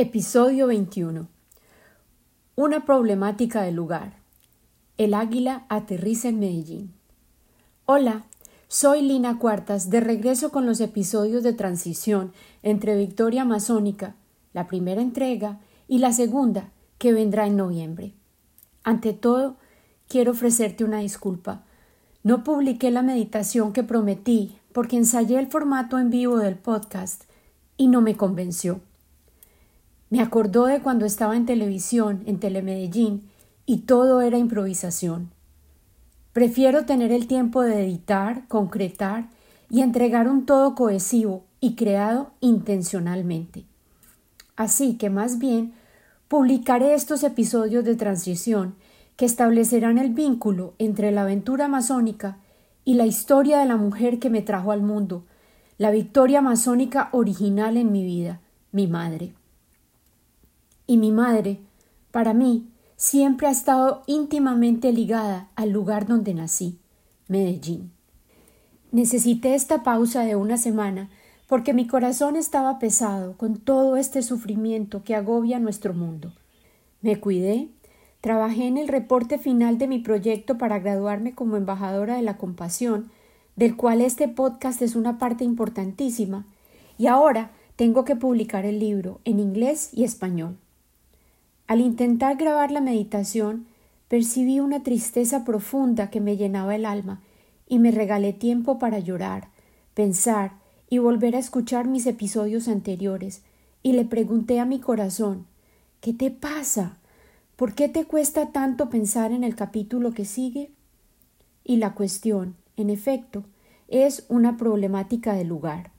Episodio 21. Una problemática del lugar. El águila aterriza en Medellín. Hola, soy Lina Cuartas, de regreso con los episodios de transición entre Victoria Masónica, la primera entrega, y la segunda, que vendrá en noviembre. Ante todo, quiero ofrecerte una disculpa. No publiqué la meditación que prometí porque ensayé el formato en vivo del podcast y no me convenció. Me acordó de cuando estaba en televisión, en Telemedellín, y todo era improvisación. Prefiero tener el tiempo de editar, concretar y entregar un todo cohesivo y creado intencionalmente. Así que más bien publicaré estos episodios de transición que establecerán el vínculo entre la aventura masónica y la historia de la mujer que me trajo al mundo, la victoria masónica original en mi vida, mi madre y mi madre, para mí, siempre ha estado íntimamente ligada al lugar donde nací, Medellín. Necesité esta pausa de una semana porque mi corazón estaba pesado con todo este sufrimiento que agobia nuestro mundo. Me cuidé, trabajé en el reporte final de mi proyecto para graduarme como embajadora de la compasión, del cual este podcast es una parte importantísima, y ahora tengo que publicar el libro en inglés y español. Al intentar grabar la meditación, percibí una tristeza profunda que me llenaba el alma y me regalé tiempo para llorar, pensar y volver a escuchar mis episodios anteriores y le pregunté a mi corazón ¿Qué te pasa? ¿Por qué te cuesta tanto pensar en el capítulo que sigue? Y la cuestión, en efecto, es una problemática del lugar.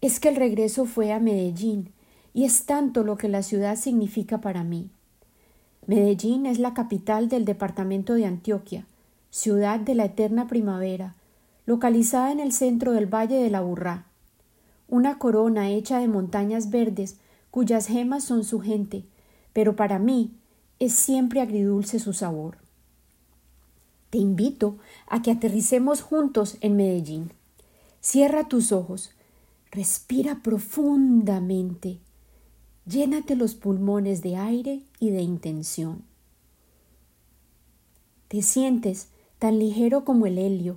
Es que el regreso fue a Medellín, y es tanto lo que la ciudad significa para mí. Medellín es la capital del departamento de Antioquia, ciudad de la eterna primavera, localizada en el centro del Valle de la Burrá, una corona hecha de montañas verdes cuyas gemas son su gente, pero para mí es siempre agridulce su sabor. Te invito a que aterricemos juntos en Medellín. Cierra tus ojos, respira profundamente Llénate los pulmones de aire y de intención. Te sientes tan ligero como el helio.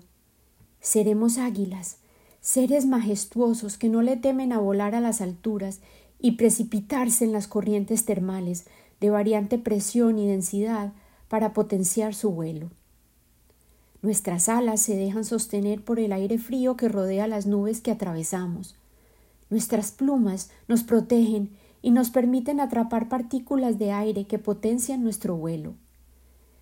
Seremos águilas, seres majestuosos que no le temen a volar a las alturas y precipitarse en las corrientes termales de variante presión y densidad para potenciar su vuelo. Nuestras alas se dejan sostener por el aire frío que rodea las nubes que atravesamos. Nuestras plumas nos protegen y nos permiten atrapar partículas de aire que potencian nuestro vuelo.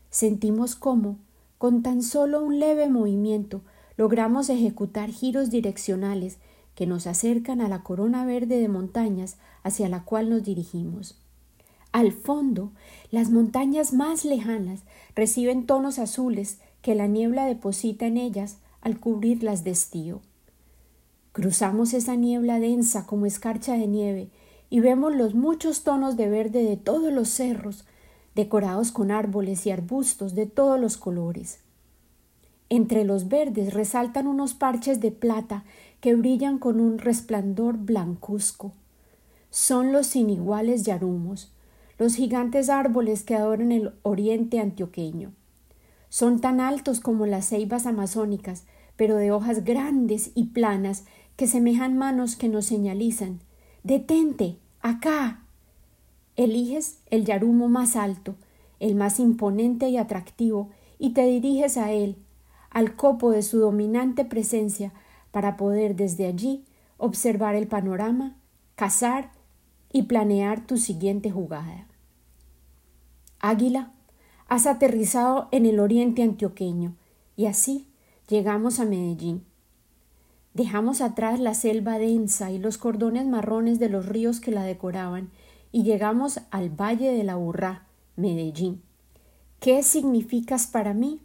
Sentimos cómo, con tan solo un leve movimiento, logramos ejecutar giros direccionales que nos acercan a la corona verde de montañas hacia la cual nos dirigimos. Al fondo, las montañas más lejanas reciben tonos azules que la niebla deposita en ellas al cubrirlas de estío. Cruzamos esa niebla densa como escarcha de nieve y vemos los muchos tonos de verde de todos los cerros, decorados con árboles y arbustos de todos los colores. Entre los verdes resaltan unos parches de plata que brillan con un resplandor blancuzco. Son los sin iguales yarumos, los gigantes árboles que adoran el oriente antioqueño. Son tan altos como las ceibas amazónicas, pero de hojas grandes y planas que semejan manos que nos señalizan Detente, acá. Eliges el yarumo más alto, el más imponente y atractivo, y te diriges a él, al copo de su dominante presencia, para poder desde allí observar el panorama, cazar y planear tu siguiente jugada. Águila, has aterrizado en el oriente antioqueño, y así llegamos a Medellín. Dejamos atrás la selva densa y los cordones marrones de los ríos que la decoraban y llegamos al Valle de la Burrá, Medellín. ¿Qué significas para mí?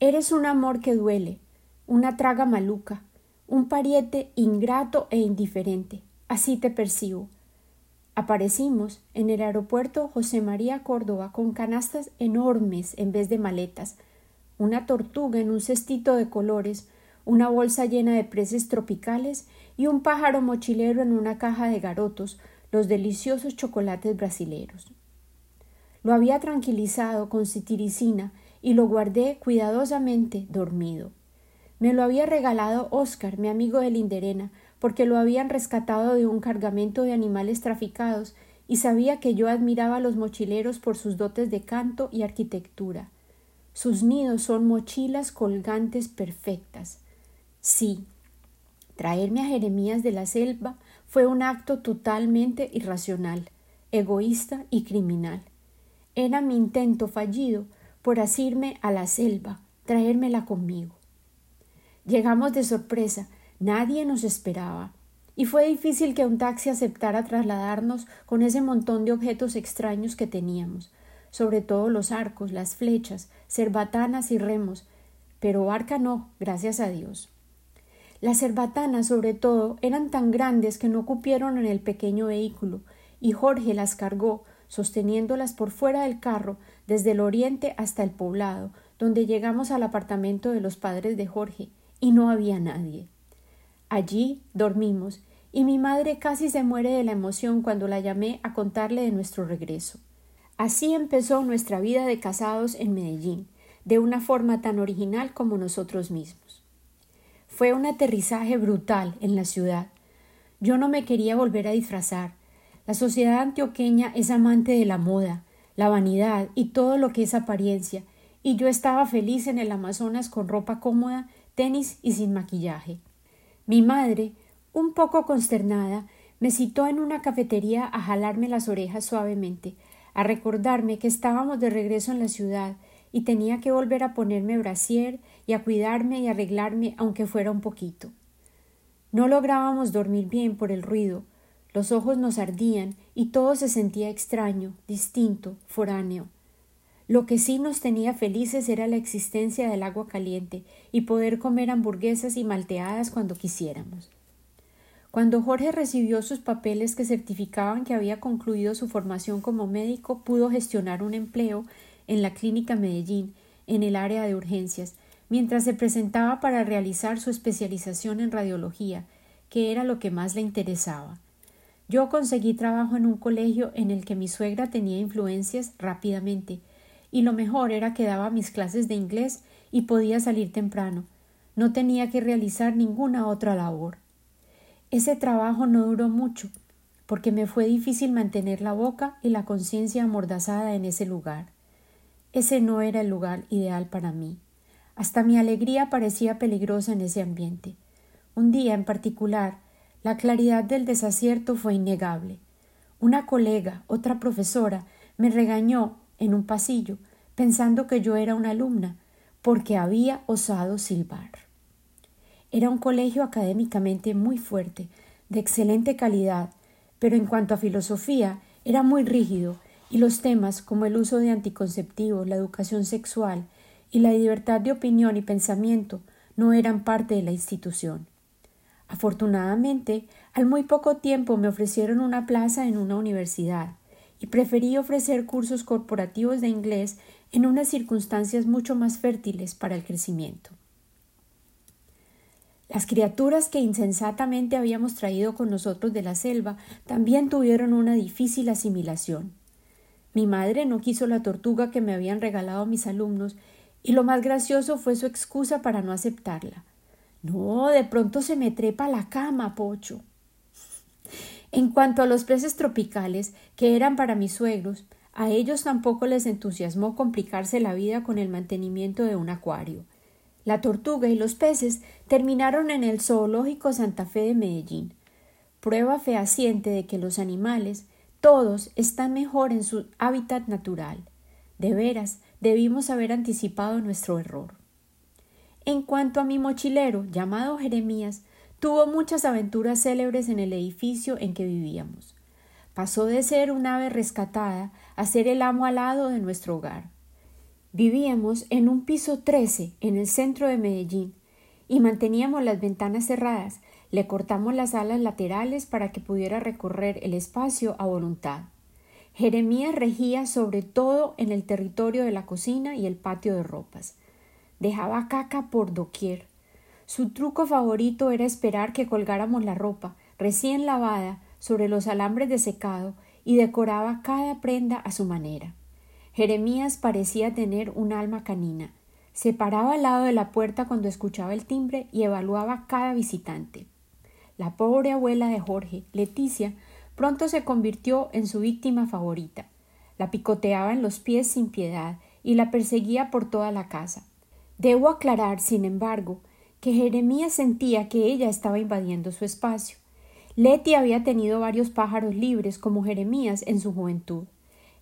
Eres un amor que duele, una traga maluca, un pariete ingrato e indiferente. Así te percibo. Aparecimos en el aeropuerto José María Córdoba con canastas enormes en vez de maletas, una tortuga en un cestito de colores, una bolsa llena de preces tropicales y un pájaro mochilero en una caja de garotos, los deliciosos chocolates brasileros. Lo había tranquilizado con citiricina y lo guardé cuidadosamente dormido. Me lo había regalado Oscar, mi amigo de Linderena, porque lo habían rescatado de un cargamento de animales traficados y sabía que yo admiraba a los mochileros por sus dotes de canto y arquitectura. Sus nidos son mochilas colgantes perfectas. Sí, traerme a Jeremías de la selva fue un acto totalmente irracional, egoísta y criminal. Era mi intento fallido por asirme a la selva, traérmela conmigo. Llegamos de sorpresa, nadie nos esperaba, y fue difícil que un taxi aceptara trasladarnos con ese montón de objetos extraños que teníamos, sobre todo los arcos, las flechas, cerbatanas y remos, pero barca no, gracias a Dios. Las cerbatanas, sobre todo, eran tan grandes que no cupieron en el pequeño vehículo, y Jorge las cargó, sosteniéndolas por fuera del carro, desde el oriente hasta el poblado, donde llegamos al apartamento de los padres de Jorge, y no había nadie. Allí dormimos, y mi madre casi se muere de la emoción cuando la llamé a contarle de nuestro regreso. Así empezó nuestra vida de casados en Medellín, de una forma tan original como nosotros mismos. Fue un aterrizaje brutal en la ciudad. Yo no me quería volver a disfrazar. La sociedad antioqueña es amante de la moda, la vanidad y todo lo que es apariencia, y yo estaba feliz en el Amazonas con ropa cómoda, tenis y sin maquillaje. Mi madre, un poco consternada, me citó en una cafetería a jalarme las orejas suavemente, a recordarme que estábamos de regreso en la ciudad y tenía que volver a ponerme brasier y a cuidarme y arreglarme aunque fuera un poquito. No lográbamos dormir bien por el ruido, los ojos nos ardían y todo se sentía extraño, distinto, foráneo. Lo que sí nos tenía felices era la existencia del agua caliente y poder comer hamburguesas y malteadas cuando quisiéramos. Cuando Jorge recibió sus papeles que certificaban que había concluido su formación como médico, pudo gestionar un empleo en la clínica Medellín, en el área de urgencias, mientras se presentaba para realizar su especialización en radiología, que era lo que más le interesaba. Yo conseguí trabajo en un colegio en el que mi suegra tenía influencias rápidamente, y lo mejor era que daba mis clases de inglés y podía salir temprano. No tenía que realizar ninguna otra labor. Ese trabajo no duró mucho, porque me fue difícil mantener la boca y la conciencia amordazada en ese lugar. Ese no era el lugar ideal para mí. Hasta mi alegría parecía peligrosa en ese ambiente. Un día en particular, la claridad del desacierto fue innegable. Una colega, otra profesora, me regañó en un pasillo, pensando que yo era una alumna, porque había osado silbar. Era un colegio académicamente muy fuerte, de excelente calidad, pero en cuanto a filosofía era muy rígido y los temas como el uso de anticonceptivos, la educación sexual, y la libertad de opinión y pensamiento no eran parte de la institución. Afortunadamente, al muy poco tiempo me ofrecieron una plaza en una universidad y preferí ofrecer cursos corporativos de inglés en unas circunstancias mucho más fértiles para el crecimiento. Las criaturas que insensatamente habíamos traído con nosotros de la selva también tuvieron una difícil asimilación. Mi madre no quiso la tortuga que me habían regalado mis alumnos y lo más gracioso fue su excusa para no aceptarla. No, de pronto se me trepa la cama, Pocho. En cuanto a los peces tropicales, que eran para mis suegros, a ellos tampoco les entusiasmó complicarse la vida con el mantenimiento de un acuario. La tortuga y los peces terminaron en el Zoológico Santa Fe de Medellín, prueba fehaciente de que los animales, todos, están mejor en su hábitat natural. De veras, debimos haber anticipado nuestro error. En cuanto a mi mochilero, llamado Jeremías, tuvo muchas aventuras célebres en el edificio en que vivíamos. Pasó de ser un ave rescatada a ser el amo alado de nuestro hogar. Vivíamos en un piso 13 en el centro de Medellín y manteníamos las ventanas cerradas. Le cortamos las alas laterales para que pudiera recorrer el espacio a voluntad. Jeremías regía sobre todo en el territorio de la cocina y el patio de ropas. Dejaba caca por doquier. Su truco favorito era esperar que colgáramos la ropa, recién lavada, sobre los alambres de secado y decoraba cada prenda a su manera. Jeremías parecía tener un alma canina. Se paraba al lado de la puerta cuando escuchaba el timbre y evaluaba cada visitante. La pobre abuela de Jorge, Leticia, pronto se convirtió en su víctima favorita. La picoteaba en los pies sin piedad y la perseguía por toda la casa. Debo aclarar, sin embargo, que Jeremías sentía que ella estaba invadiendo su espacio. Leti había tenido varios pájaros libres como Jeremías en su juventud.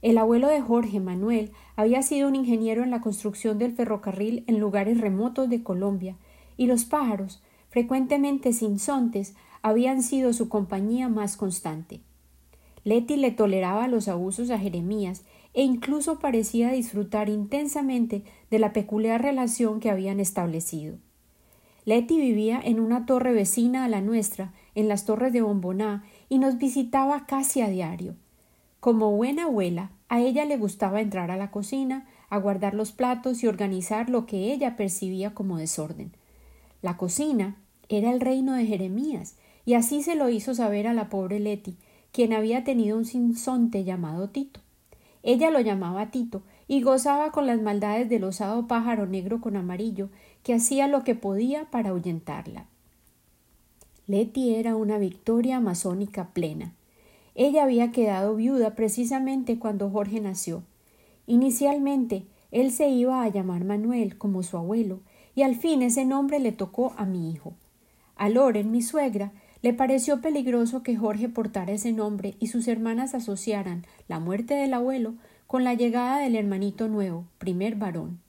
El abuelo de Jorge, Manuel, había sido un ingeniero en la construcción del ferrocarril en lugares remotos de Colombia, y los pájaros, frecuentemente sinsontes, habían sido su compañía más constante. Leti le toleraba los abusos a Jeremías e incluso parecía disfrutar intensamente de la peculiar relación que habían establecido. Leti vivía en una torre vecina a la nuestra, en las torres de Bomboná, y nos visitaba casi a diario. Como buena abuela, a ella le gustaba entrar a la cocina, a guardar los platos y organizar lo que ella percibía como desorden. La cocina era el reino de Jeremías, y así se lo hizo saber a la pobre Leti, quien había tenido un sinsonte llamado Tito. Ella lo llamaba Tito y gozaba con las maldades del osado pájaro negro con amarillo que hacía lo que podía para ahuyentarla. Leti era una victoria masónica plena. Ella había quedado viuda precisamente cuando Jorge nació. Inicialmente él se iba a llamar Manuel como su abuelo, y al fin ese nombre le tocó a mi hijo. A Loren, mi suegra, le pareció peligroso que Jorge portara ese nombre y sus hermanas asociaran la muerte del abuelo con la llegada del hermanito nuevo, primer varón.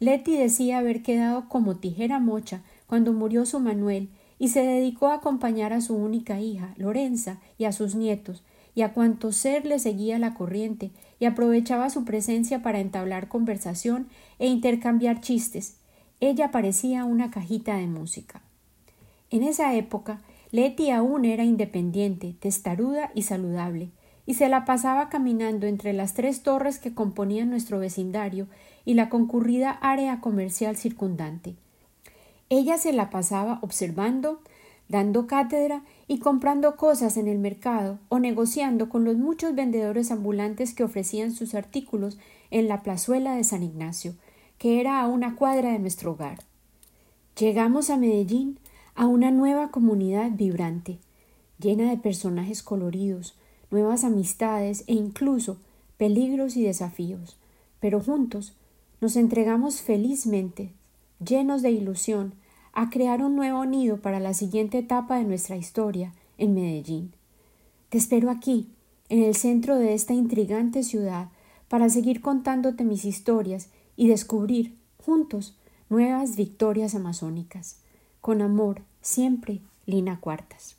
Leti decía haber quedado como tijera mocha cuando murió su Manuel y se dedicó a acompañar a su única hija, Lorenza, y a sus nietos, y a cuanto ser le seguía la corriente, y aprovechaba su presencia para entablar conversación e intercambiar chistes. Ella parecía una cajita de música. En esa época Leti aún era independiente, testaruda y saludable, y se la pasaba caminando entre las tres torres que componían nuestro vecindario y la concurrida área comercial circundante. Ella se la pasaba observando, dando cátedra y comprando cosas en el mercado o negociando con los muchos vendedores ambulantes que ofrecían sus artículos en la plazuela de San Ignacio, que era a una cuadra de nuestro hogar. Llegamos a Medellín a una nueva comunidad vibrante, llena de personajes coloridos, nuevas amistades e incluso peligros y desafíos, pero juntos nos entregamos felizmente, llenos de ilusión, a crear un nuevo nido para la siguiente etapa de nuestra historia en Medellín. Te espero aquí, en el centro de esta intrigante ciudad, para seguir contándote mis historias y descubrir, juntos, nuevas victorias amazónicas. Con amor, siempre, Lina Cuartas.